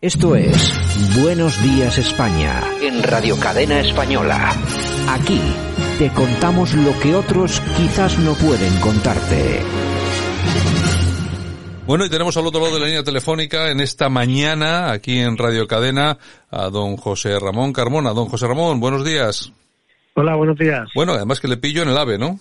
Esto es Buenos Días España en Radio Cadena Española. Aquí te contamos lo que otros quizás no pueden contarte. Bueno, y tenemos al otro lado de la línea telefónica en esta mañana, aquí en Radio Cadena, a don José Ramón Carmona. Don José Ramón, buenos días. Hola, buenos días. Bueno, además que le pillo en el AVE, ¿no?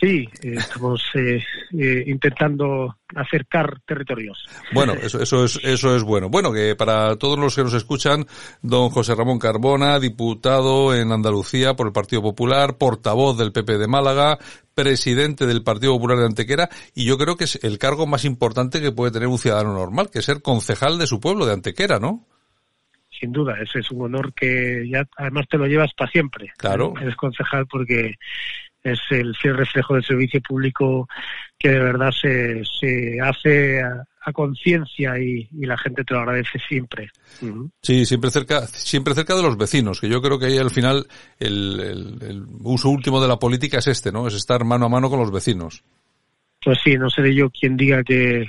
Sí, eh, estamos eh, eh, intentando acercar territorios. Bueno, eso, eso, es, eso es bueno. Bueno, que para todos los que nos escuchan, don José Ramón Carbona, diputado en Andalucía por el Partido Popular, portavoz del PP de Málaga, presidente del Partido Popular de Antequera, y yo creo que es el cargo más importante que puede tener un ciudadano normal, que es ser concejal de su pueblo, de Antequera, ¿no? Sin duda, ese es un honor que ya además te lo llevas para siempre. Claro. Eres concejal porque es el fiel reflejo del servicio público que de verdad se, se hace a, conciencia y, la gente te lo agradece siempre. Sí, siempre cerca, siempre cerca de los vecinos, que yo creo que ahí al final el, el, uso último de la política es este, ¿no? Es estar mano a mano con los vecinos. Pues sí, no seré yo quien diga que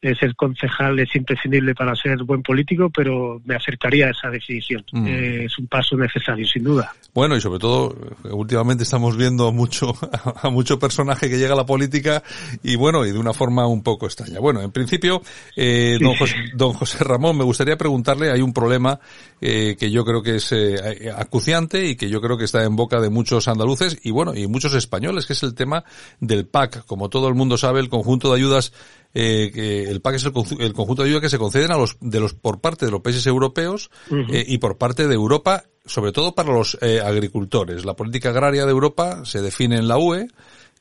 ser concejal es imprescindible para ser buen político, pero me acercaría a esa definición. Mm. Eh, es un paso necesario, sin duda. Bueno, y sobre todo, últimamente estamos viendo mucho, a mucho personaje que llega a la política y bueno, y de una forma un poco extraña. Bueno, en principio, eh, don, José, don, José, Ramón, me gustaría preguntarle, hay un problema eh, que yo creo que es eh, acuciante y que yo creo que está en boca de muchos andaluces y bueno, y muchos españoles, que es el tema del PAC. Como todo el mundo sabe, el conjunto de ayudas eh, que el PAC es el, conjunto de ayuda que se conceden a los, de los, por parte de los países europeos eh, y por parte de Europa, sobre todo para los eh, agricultores. La política agraria de Europa se define en la UE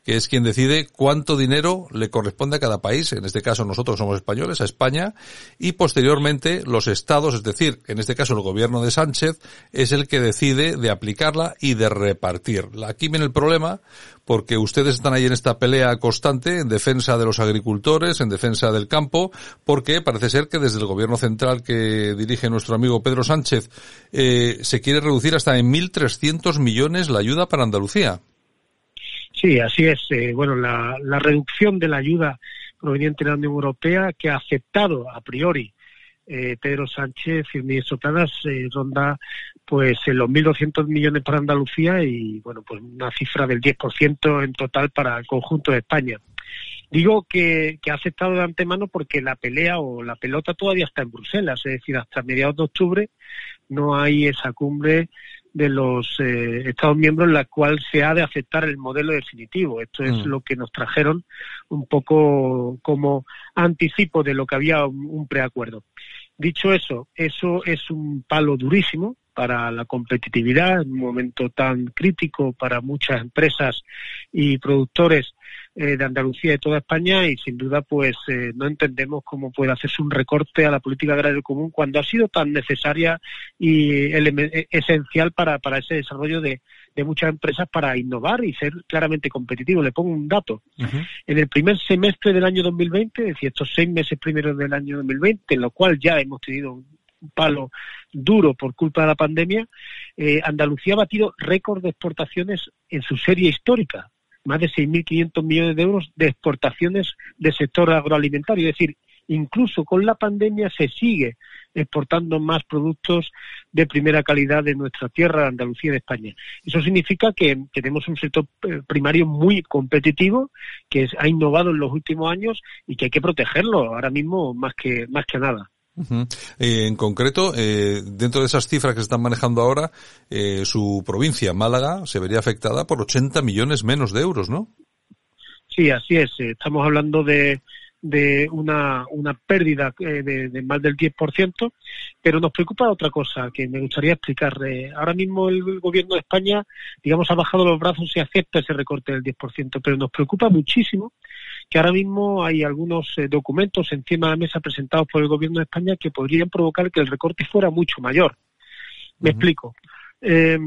que es quien decide cuánto dinero le corresponde a cada país, en este caso nosotros somos españoles, a España, y posteriormente los estados, es decir, en este caso el gobierno de Sánchez, es el que decide de aplicarla y de repartir. Aquí viene el problema, porque ustedes están ahí en esta pelea constante en defensa de los agricultores, en defensa del campo, porque parece ser que desde el gobierno central que dirige nuestro amigo Pedro Sánchez eh, se quiere reducir hasta en 1.300 millones la ayuda para Andalucía. Sí, así es. Eh, bueno, la, reducción de la ayuda proveniente de la Unión Europea que ha aceptado a priori eh, Pedro Sánchez y el ministro eh, ronda pues en los 1.200 millones para Andalucía y bueno pues una cifra del 10% en total para el conjunto de España. Digo que, que ha aceptado de antemano porque la pelea o la pelota todavía está en Bruselas, es decir, hasta mediados de octubre no hay esa cumbre de los eh, Estados miembros en la cual se ha de aceptar el modelo definitivo. Esto es mm. lo que nos trajeron un poco como anticipo de lo que había un, preacuerdo. Dicho eso, eso es un palo durísimo para la competitividad en un momento tan crítico para muchas empresas y productores eh, de Andalucía y de toda España y sin duda pues eh, no entendemos cómo puede hacerse un recorte a la política agraria común cuando ha sido tan necesaria y e, esencial para, para ese desarrollo de, de muchas empresas para innovar y ser claramente competitivo. Le pongo un dato. En el primer semestre del año 2020, es decir, estos seis meses primeros del año 2020, en lo cual ya hemos tenido un palo duro por culpa de la pandemia, eh, Andalucía ha batido récord de exportaciones en su serie histórica más de 6.500 millones de euros de exportaciones del sector agroalimentario. Es decir, incluso con la pandemia se sigue exportando más productos de primera calidad de nuestra tierra, Andalucía y de España. Eso significa que, tenemos un sector eh, primario muy competitivo, que ha innovado en los últimos años y que hay que protegerlo ahora mismo más que, más que nada. Eh, en concreto, eh, dentro de esas cifras que se están manejando ahora, eh, su provincia, Málaga, se vería afectada por 80 millones menos de euros, ¿no? Sí, así es. Estamos hablando de, de una, pérdida de, de, más del 10%, pero nos preocupa otra cosa que me gustaría explicar. ahora mismo el gobierno de España, digamos, ha bajado los brazos y acepta ese recorte del 10%, pero nos preocupa muchísimo que ahora mismo hay algunos eh, documentos encima de la mesa presentados por el Gobierno de España que podrían provocar que el recorte fuera mucho mayor. Me explico. Eh,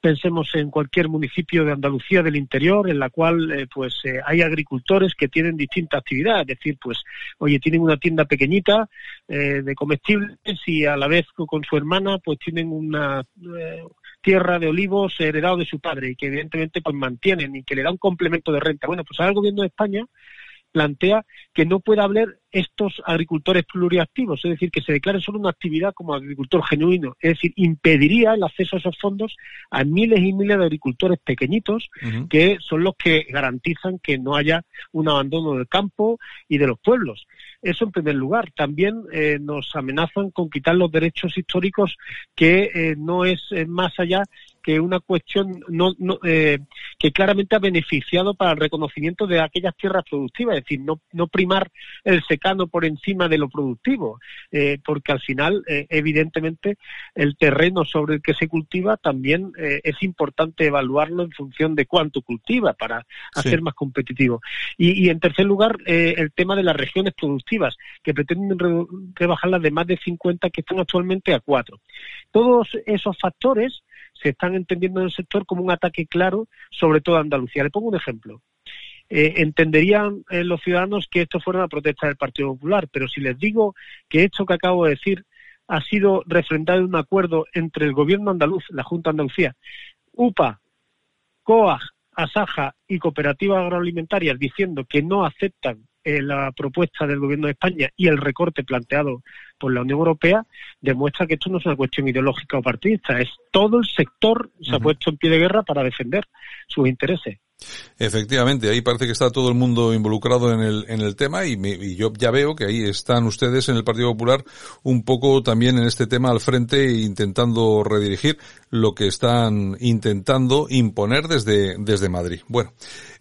pensemos en cualquier municipio de Andalucía del interior en la cual eh, pues eh, hay agricultores que tienen distinta actividad, es decir, pues oye, tienen una tienda pequeñita eh, de comestibles y a la vez con su hermana pues tienen una tierra de olivos heredado de su padre y que evidentemente pues mantienen y que le da un complemento de renta. Bueno, pues ahora el gobierno de España plantea que no puede haber estos agricultores pluriactivos, es decir, que se declare solo una actividad como agricultor genuino, es decir, impediría el acceso a esos fondos a miles y miles de agricultores pequeñitos que son los que garantizan que no haya un abandono del campo y de los pueblos. Eso en primer lugar. También eh, nos amenazan con quitar los derechos históricos que eh, no es eh, más allá que una cuestión no, eh, que claramente ha beneficiado para el reconocimiento de aquellas tierras productivas, es decir, no, no primar el secano por encima de lo productivo, eh, porque al final, eh, evidentemente, el terreno sobre el que se cultiva también es importante evaluarlo en función de cuánto cultiva para hacer más competitivo. Y, y, en tercer lugar, el tema de las regiones productivas, que pretenden rebajarlas de más de 50 que están actualmente a 4. Todos esos factores se están entendiendo en el sector como un ataque claro, sobre todo a Andalucía. Le pongo un ejemplo. Eh, entenderían eh, los ciudadanos que esto fuera una protesta del Partido Popular, pero si les digo que esto que acabo de decir ha sido refrendado en un acuerdo entre el gobierno andaluz, la Junta Andalucía, UPA, COAG, ASAJA y cooperativas agroalimentarias diciendo que no aceptan eh, la propuesta del gobierno de España y el recorte planteado por la Unión Europea demuestra que esto no es una cuestión ideológica o partidista, es todo el sector se ha puesto en pie de guerra para defender sus intereses. Efectivamente, ahí parece que está todo el mundo involucrado en el, en el tema y, y, yo ya veo que ahí están ustedes en el Partido Popular un poco también en este tema al frente intentando redirigir lo que están intentando imponer desde, desde Madrid. Bueno,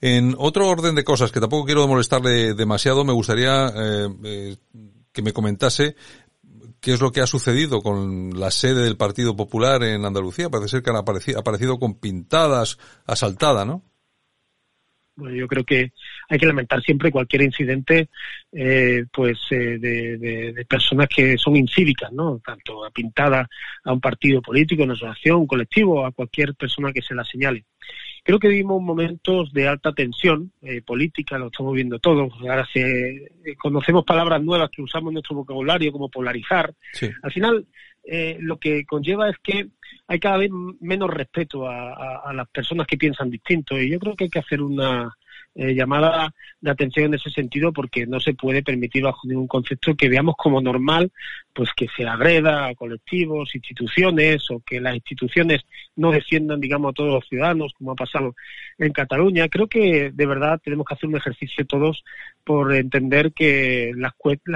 en otro orden de cosas que tampoco quiero molestarle demasiado, me gustaría eh, eh, que me comentase qué es lo que ha sucedido con la sede del Partido Popular en Andalucía. Parece ser que han aparecido, aparecido con pintadas, asaltada, ¿no? Bueno, yo creo que hay que lamentar siempre cualquier incidente, eh, pues, eh, de, personas que son incívicas, ¿no? Tanto pintada a un partido político, una asociación, un colectivo, a cualquier persona que se la señale. Creo que vivimos momentos de alta tensión eh, política, lo estamos viendo todos. Ahora se, conocemos palabras nuevas que usamos en nuestro vocabulario, como polarizar. Al final, lo que conlleva es que hay cada vez menos respeto a, las personas que piensan distinto. Y yo creo que hay que hacer una eh, llamada de atención en ese sentido porque no se puede permitir bajo ningún concepto que veamos como normal pues que se agreda a colectivos, instituciones o que las instituciones no defiendan, digamos, a todos los ciudadanos, como ha pasado en Cataluña. Creo que de verdad tenemos que hacer un ejercicio todos por entender que las,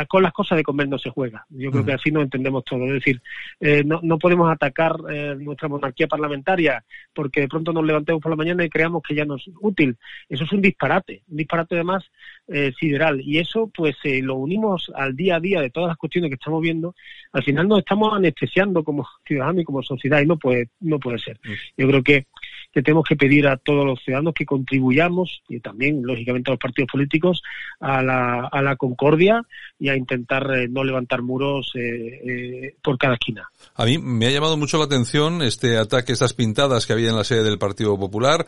con las cosas de comer no se juega. Yo creo que así nos entendemos todos. Es decir, eh, no, no podemos atacar eh, nuestra monarquía parlamentaria porque de pronto nos levantemos por la mañana y creamos que ya no es útil. Eso es un disparate, un disparate además eh, sideral. Y eso, pues, eh, lo unimos al día a día de todas las cuestiones que estamos viendo. Al final nos estamos anestesiando como ciudadanos y como sociedad y no puede, no puede ser. Mm. Yo creo que que tenemos que pedir a todos los ciudadanos que contribuyamos y también, lógicamente, a los partidos políticos a la, a la concordia y a intentar eh, no levantar muros eh, eh, por cada esquina. A mí me ha llamado mucho la atención este ataque, estas pintadas que había en la sede del Partido Popular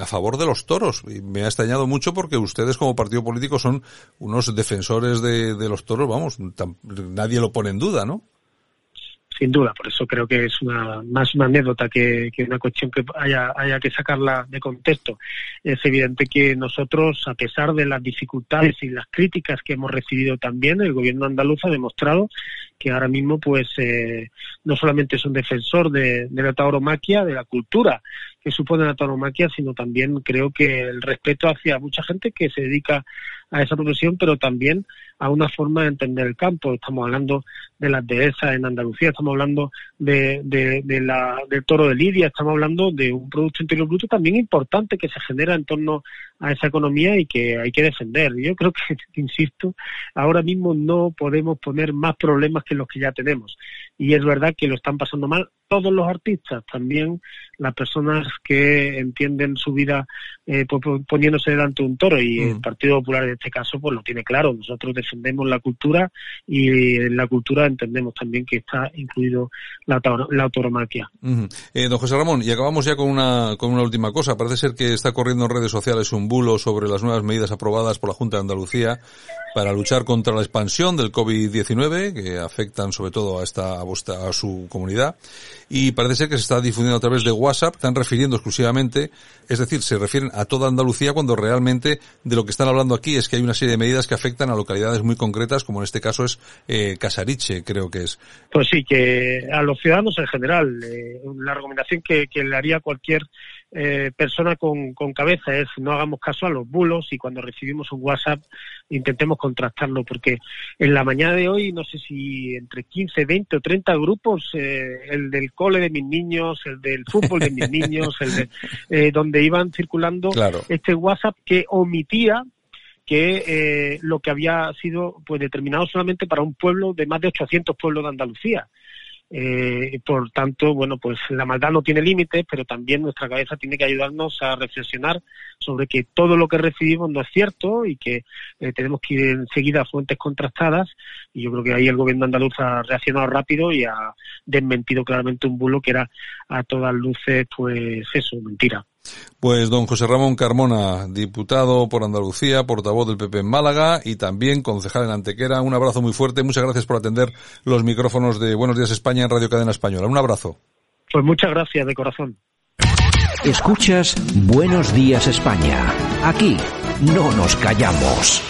a favor de los toros. Y me ha extrañado mucho porque ustedes como partido político son unos defensores de, de los toros, vamos, nadie lo pone en duda, ¿no? Sin duda. Por eso creo que es una, más una anécdota que, una cuestión que haya, haya que sacarla de contexto. Es evidente que nosotros, a pesar de las dificultades y las críticas que hemos recibido también, el gobierno andaluz ha demostrado que ahora mismo, pues, eh, no solamente es un defensor de, la tauromaquia, de la cultura que supone la tauromaquia, sino también creo que el respeto hacia mucha gente que se dedica a esa profesión, pero también a una forma de entender el campo. Estamos hablando de las dehesas en Andalucía, estamos hablando de, de, la, del toro de Lidia, estamos hablando de un Producto Interior Bruto también importante que se genera en torno a esa economía y que hay que defender. Yo creo que, insisto, ahora mismo no podemos poner más problemas que los que ya tenemos. y es verdad que lo están pasando mal todos los artistas, también las personas que entienden su vida eh, poniéndose delante de un toro y el mm. Partido Popular en este caso pues lo tiene claro. Nosotros defendemos la cultura y en la cultura entendemos también que está incluido la, la autoromaquia. eh, don José Ramón, y acabamos ya con una, con una última cosa. Parece ser que está corriendo en redes sociales un bulo sobre las nuevas medidas aprobadas por la Junta de Andalucía para luchar contra la expansión del COVID-19 que afectan sobre todo a esta a, a su comunidad y parece ser que se está difundiendo a través de WhatsApp, están refiriendo exclusivamente, es decir, se refieren a toda Andalucía cuando realmente de lo que están hablando aquí es que hay una serie de medidas que afectan a localidades muy concretas, como en este caso es eh, Casariche, creo que es. Pues sí, que a los ciudadanos en general, eh, la recomendación que, que le haría cualquier eh, persona con, con, cabeza es no hagamos caso a los bulos y cuando recibimos un WhatsApp intentemos contrastarlo porque en la mañana de hoy no sé si entre 15, 20 o 30 grupos, eh, el del cole de mis niños, el del fútbol de mis niños, el de, eh, donde iban circulando este WhatsApp que omitía que eh, lo que había sido pues determinado solamente para un pueblo de más de 800 pueblos de Andalucía. Eh, por tanto, bueno, pues la maldad no tiene límites, pero también nuestra cabeza tiene que ayudarnos a reflexionar sobre que todo lo que recibimos no es cierto y que eh, tenemos que ir enseguida a fuentes contrastadas. Y yo creo que ahí el gobierno andaluz ha reaccionado rápido y ha desmentido claramente un bulo que era a todas luces, pues eso, mentira. Pues don José Ramón Carmona, diputado por Andalucía, portavoz del PP en Málaga y también concejal en Antequera. Un abrazo muy fuerte. Muchas gracias por atender los micrófonos de Buenos Días España en Radio Cadena Española. Un abrazo. Pues muchas gracias de corazón. Escuchas Buenos Días España. Aquí no nos callamos.